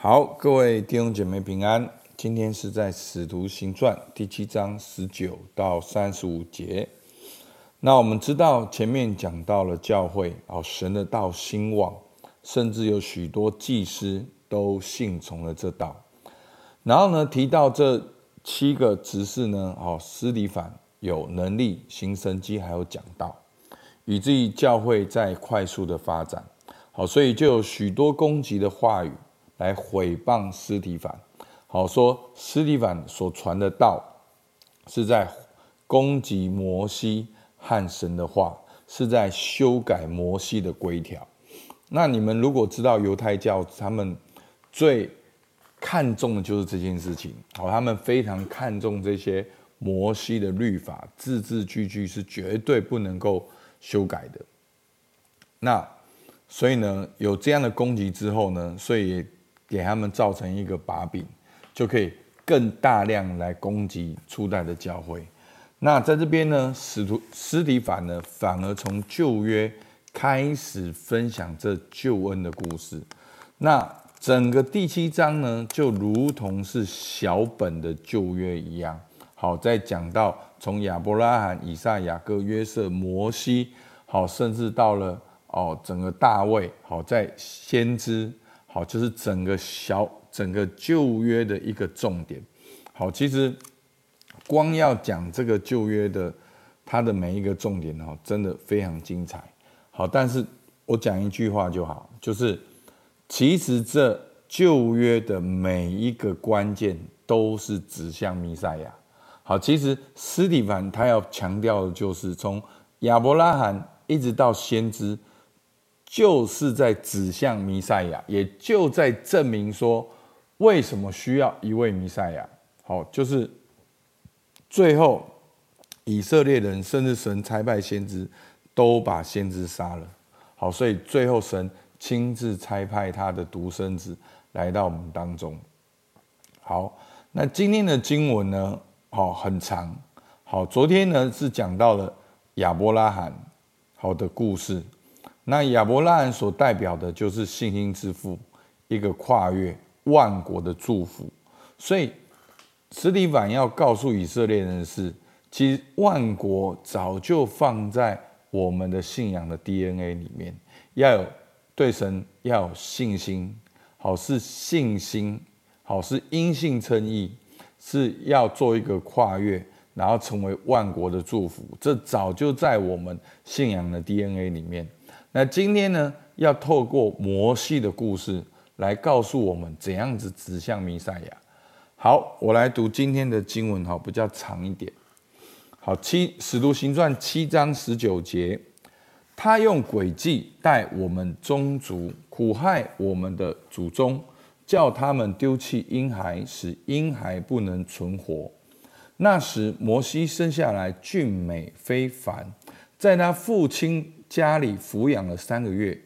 好，各位弟兄姐妹平安。今天是在《使徒行传》第七章十九到三十五节。那我们知道前面讲到了教会，哦，神的道兴旺，甚至有许多祭司都信从了这道。然后呢，提到这七个执事呢，哦，司提反有能力行神迹，还有讲道，以至于教会在快速的发展。好，所以就有许多攻击的话语。来毁谤司提反，好说司提反所传的道是在攻击摩西和神的话，是在修改摩西的规条。那你们如果知道犹太教，他们最看重的就是这件事情，好，他们非常看重这些摩西的律法，字字句句是绝对不能够修改的。那所以呢，有这样的攻击之后呢，所以。给他们造成一个把柄，就可以更大量来攻击初代的教会。那在这边呢，使徒司提反呢，反而从旧约开始分享这救恩的故事。那整个第七章呢，就如同是小本的旧约一样。好，在讲到从亚伯拉罕、以撒、雅各、约瑟、摩西，好，甚至到了哦，整个大卫，好，在先知。好，就是整个小整个旧约的一个重点。好，其实光要讲这个旧约的它的每一个重点哦，真的非常精彩。好，但是我讲一句话就好，就是其实这旧约的每一个关键都是指向弥赛亚。好，其实斯蒂凡他要强调的就是从亚伯拉罕一直到先知。就是在指向弥赛亚，也就在证明说，为什么需要一位弥赛亚。好，就是最后以色列人甚至神差派先知都把先知杀了。好，所以最后神亲自差派他的独生子来到我们当中。好，那今天的经文呢？好，很长。好，昨天呢是讲到了亚伯拉罕好的故事。那亚伯拉罕所代表的就是信心之父，一个跨越万国的祝福。所以，司提凡要告诉以色列人的是，其实万国早就放在我们的信仰的 DNA 里面，要有对神要有信心，好是信心，好是因信称义，是要做一个跨越，然后成为万国的祝福。这早就在我们信仰的 DNA 里面。那今天呢，要透过摩西的故事来告诉我们怎样子指向弥赛亚。好，我来读今天的经文，哈，比较长一点。好，七使徒行传七章十九节，他用诡计带我们宗族，苦害我们的祖宗，叫他们丢弃婴孩，使婴孩不能存活。那时摩西生下来俊美非凡，在他父亲。家里抚养了三个月，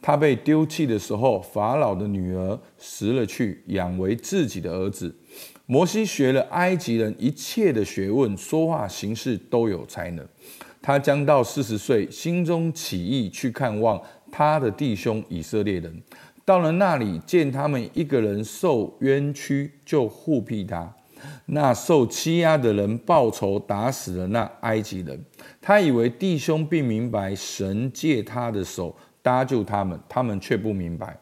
他被丢弃的时候，法老的女儿拾了去，养为自己的儿子。摩西学了埃及人一切的学问，说话行事都有才能。他将到四十岁，心中起意去看望他的弟兄以色列人。到了那里，见他们一个人受冤屈，就护庇他。那受欺压的人报仇，打死了那埃及人。他以为弟兄并明白神借他的手搭救他们，他们却不明白。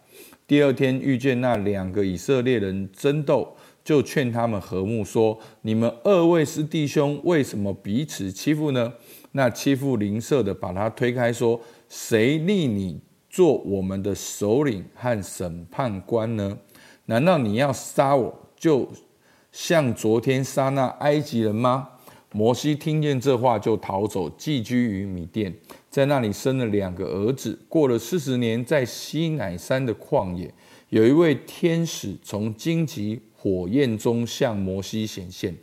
第二天遇见那两个以色列人争斗，就劝他们和睦，说：“你们二位是弟兄，为什么彼此欺负呢？”那欺负邻舍的把他推开，说：“谁立你做我们的首领和审判官呢？难道你要杀我，就像昨天杀那埃及人吗？”摩西听见这话，就逃走，寄居于米甸，在那里生了两个儿子。过了四十年，在西乃山的旷野，有一位天使从荆棘火焰中向摩西显现。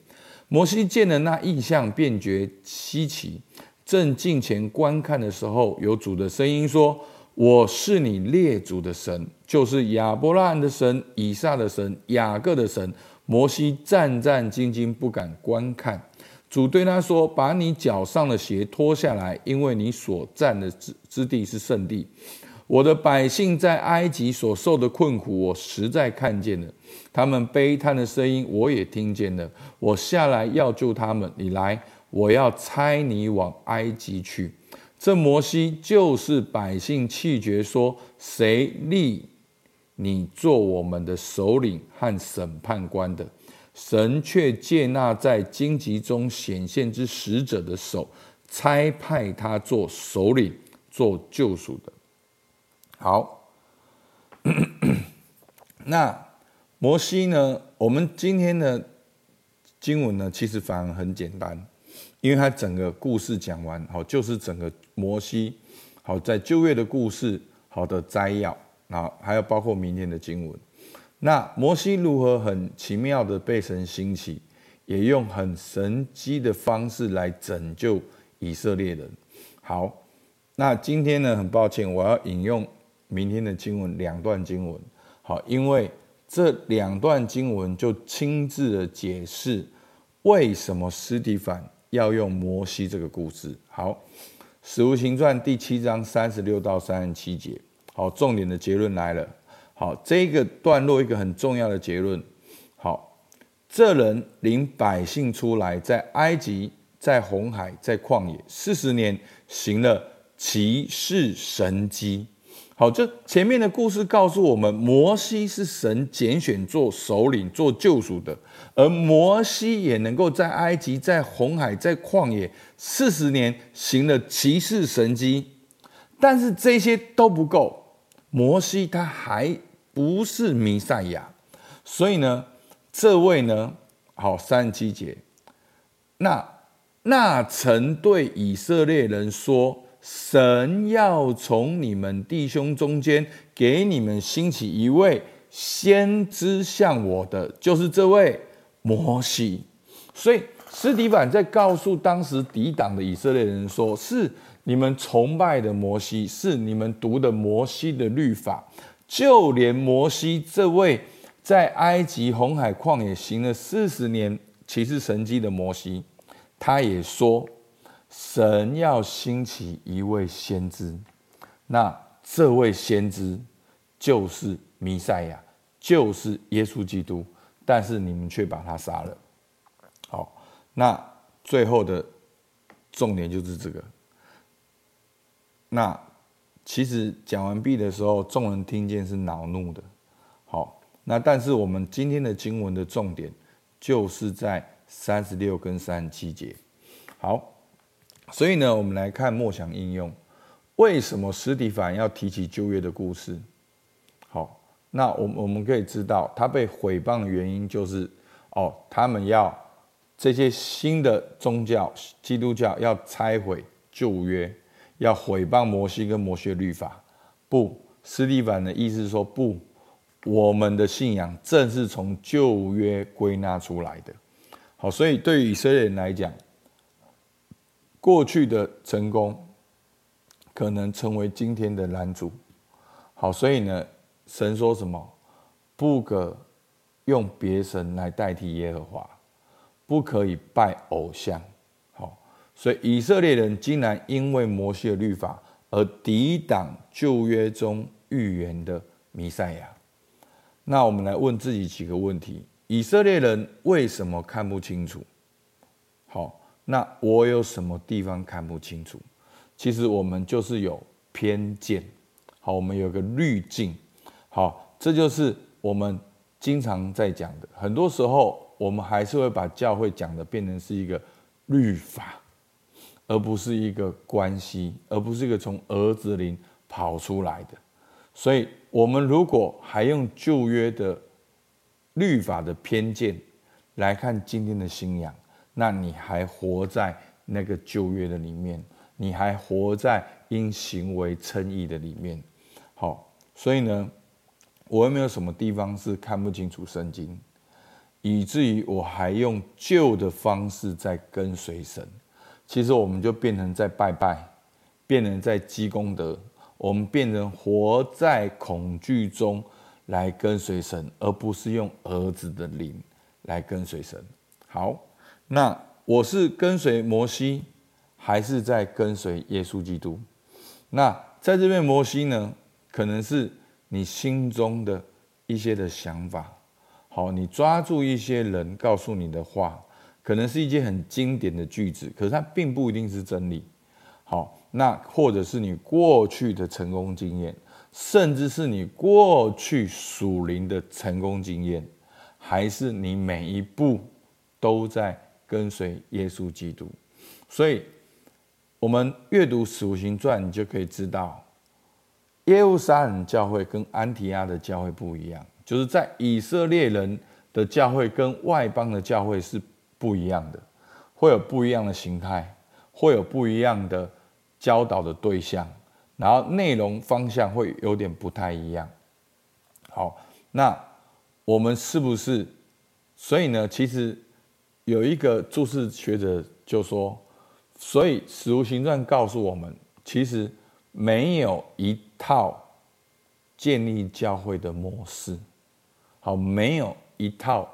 摩西见了那异象，便觉稀奇。正近前观看的时候，有主的声音说：“我是你列祖的神，就是亚伯拉罕的神、以撒的神、雅各的神。”摩西战战兢兢，不敢观看。主对他说：“把你脚上的鞋脱下来，因为你所站的之之地是圣地。”我的百姓在埃及所受的困苦，我实在看见了；他们悲叹的声音，我也听见了。我下来要救他们，你来，我要差你往埃及去。这摩西就是百姓气绝说：谁立你做我们的首领和审判官的？神却借那在荆棘中显现之使者的手，差派他做首领，做救赎的。好，那摩西呢？我们今天的经文呢，其实反而很简单，因为他整个故事讲完，好，就是整个摩西好在旧约的故事好的摘要，好还有包括明天的经文。那摩西如何很奇妙的被神兴起，也用很神迹的方式来拯救以色列人。好，那今天呢，很抱歉，我要引用。明天的经文两段经文，好，因为这两段经文就亲自的解释为什么斯提凡要用摩西这个故事。好，《使徒行传》第七章三十六到三十七节，好，重点的结论来了。好，这个段落一个很重要的结论。好，这人领百姓出来，在埃及，在红海，在旷野四十年，行了奇事神迹。好，这前面的故事告诉我们，摩西是神拣选做首领、做救赎的，而摩西也能够在埃及、在红海、在旷野四十年行了奇事神迹，但是这些都不够，摩西他还不是弥赛亚，所以呢，这位呢，好三十七节，那那曾对以色列人说。神要从你们弟兄中间给你们兴起一位先知像我的，就是这位摩西。所以，司提反在告诉当时抵挡的以色列人说：“是你们崇拜的摩西，是你们读的摩西的律法，就连摩西这位在埃及红海旷野行了四十年奇事神迹的摩西，他也说。”神要兴起一位先知，那这位先知就是弥赛亚，就是耶稣基督。但是你们却把他杀了。好，那最后的重点就是这个。那其实讲完毕的时候，众人听见是恼怒的。好，那但是我们今天的经文的重点就是在三十六跟三十七节。好。所以呢，我们来看默想应用。为什么司提反要提起旧约的故事？好，那我我们可以知道，他被毁谤的原因就是，哦，他们要这些新的宗教，基督教要拆毁旧约，要毁谤摩西跟摩西律法。不，斯蒂凡的意思是说，不，我们的信仰正是从旧约归纳出来的。好，所以对于以色列人来讲。过去的成功，可能成为今天的拦阻。好，所以呢，神说什么？不可用别神来代替耶和华，不可以拜偶像。所以以色列人竟然因为摩西的律法而抵挡旧约中预言的弥赛亚。那我们来问自己几个问题：以色列人为什么看不清楚？好。那我有什么地方看不清楚？其实我们就是有偏见，好，我们有个滤镜，好，这就是我们经常在讲的。很多时候，我们还是会把教会讲的变成是一个律法，而不是一个关系，而不是一个从儿子灵跑出来的。所以，我们如果还用旧约的律法的偏见来看今天的信仰，那你还活在那个旧约的里面，你还活在因行为称义的里面。好，所以呢，我有没有什么地方是看不清楚圣经，以至于我还用旧的方式在跟随神？其实我们就变成在拜拜，变成在积功德，我们变成活在恐惧中来跟随神，而不是用儿子的灵来跟随神。好。那我是跟随摩西，还是在跟随耶稣基督？那在这边摩西呢？可能是你心中的一些的想法。好，你抓住一些人告诉你的话，可能是一些很经典的句子，可是它并不一定是真理。好，那或者是你过去的成功经验，甚至是你过去属灵的成功经验，还是你每一步都在跟随耶稣基督。所以，我们阅读《使徒行传》，你就可以知道，耶路撒冷教会跟安提阿的教会不一样。就是在以色列人的教会跟外邦的教会是不一样的，会有不一样的形态，会有不一样的教导的对象，然后内容方向会有点不太一样。好，那我们是不是？所以呢，其实有一个注释学者就说，所以《史无行传》告诉我们，其实没有一套建立教会的模式。好，没有一套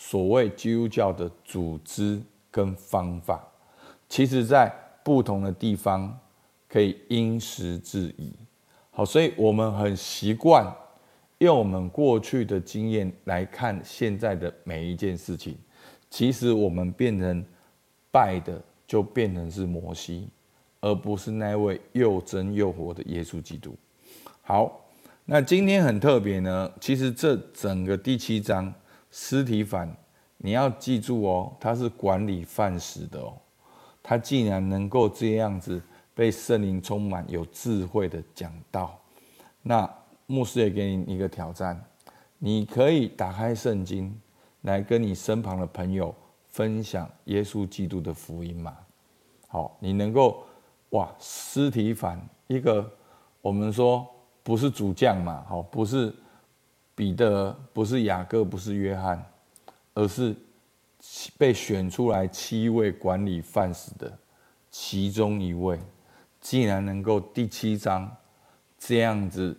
所谓基督教的组织跟方法，其实在不同的地方可以因时制宜。好，所以我们很习惯用我们过去的经验来看现在的每一件事情。其实我们变成拜的，就变成是摩西，而不是那位又真又活的耶稣基督。好。那今天很特别呢，其实这整个第七章，司提反，你要记住哦，他是管理饭食的哦，他竟然能够这样子被圣灵充满，有智慧的讲道。那牧师也给你一个挑战，你可以打开圣经，来跟你身旁的朋友分享耶稣基督的福音嘛。好，你能够哇，司提反一个，我们说。不是主将嘛？好，不是彼得，不是雅各，不是约翰，而是被选出来七位管理饭食的其中一位，竟然能够第七章这样子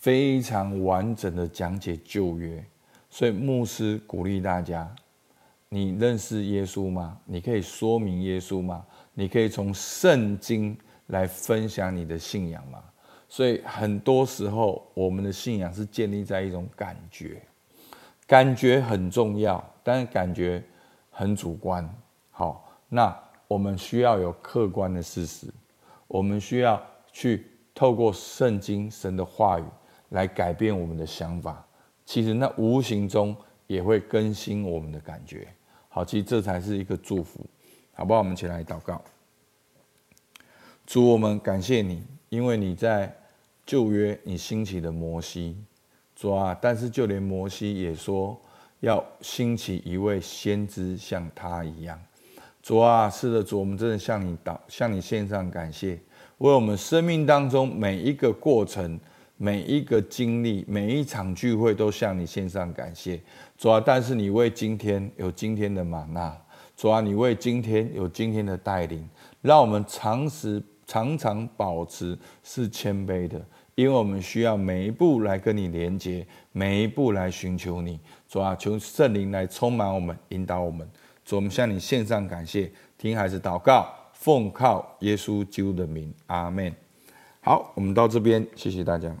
非常完整的讲解旧约。所以牧师鼓励大家：你认识耶稣吗？你可以说明耶稣吗？你可以从圣经来分享你的信仰吗？所以很多时候，我们的信仰是建立在一种感觉，感觉很重要，但是感觉很主观。好，那我们需要有客观的事实，我们需要去透过圣经神的话语来改变我们的想法。其实那无形中也会更新我们的感觉。好，其实这才是一个祝福，好不好？我们一起来祷告。主，我们感谢你，因为你在。旧约你兴起的摩西，主啊，但是就连摩西也说要兴起一位先知像他一样。主啊，是的，主，我们真的向你祷，向你献上感谢，为我们生命当中每一个过程、每一个经历、每一场聚会都向你献上感谢。主啊，但是你为今天有今天的吗哪，主啊，你为今天有今天的带领，让我们常时常常保持是谦卑的。因为我们需要每一步来跟你连接，每一步来寻求你，主啊，求圣灵来充满我们，引导我们。主，我们向你献上感谢，听孩子祷告，奉靠耶稣基督的名，阿门。好，我们到这边，谢谢大家。